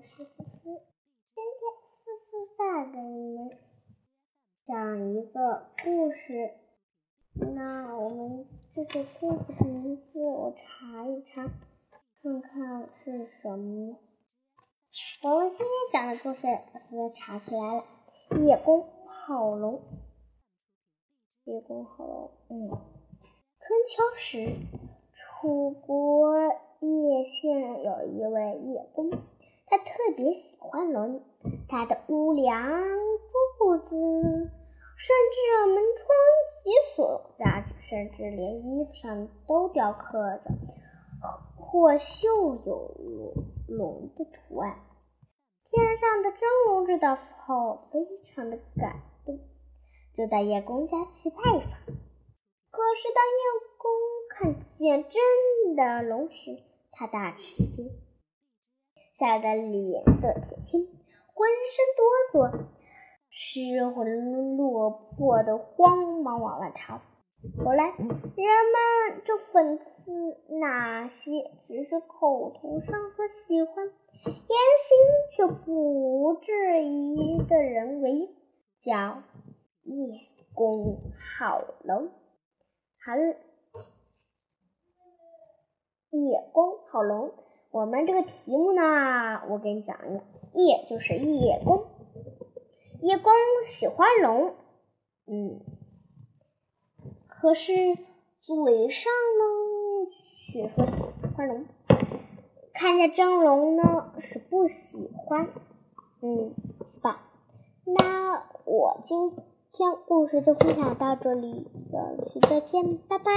我是思思。今天思思再给你们讲一个故事。那我们这个故事的名字我查一查，看看是什么。我们今天讲的故事，思思查出来了，《叶公好龙》。叶公好龙，嗯，春秋时，楚国叶县有一位叶公。他特别喜欢龙，他的屋梁、柱子，甚至门窗及所有家具，甚至连衣服上都雕刻着或绣有龙龙的图案。天上的真龙知道后，非常的感动，就在叶公家去拜访。可是当叶公看见真的龙时，他大吃一惊。吓得脸色铁青，浑身哆嗦，失魂落魄的慌忙往外逃。后来人们就讽刺那些只是口头上说喜欢，言行却不质疑的人为叫叶公好龙。好，叶公好龙。我们这个题目呢，我给你讲一个，叶就是叶公，叶公喜欢龙，嗯，可是嘴上呢却说喜欢龙，看见真龙呢是不喜欢，嗯，吧，那我今天故事就分享到这里，下期再见，拜拜。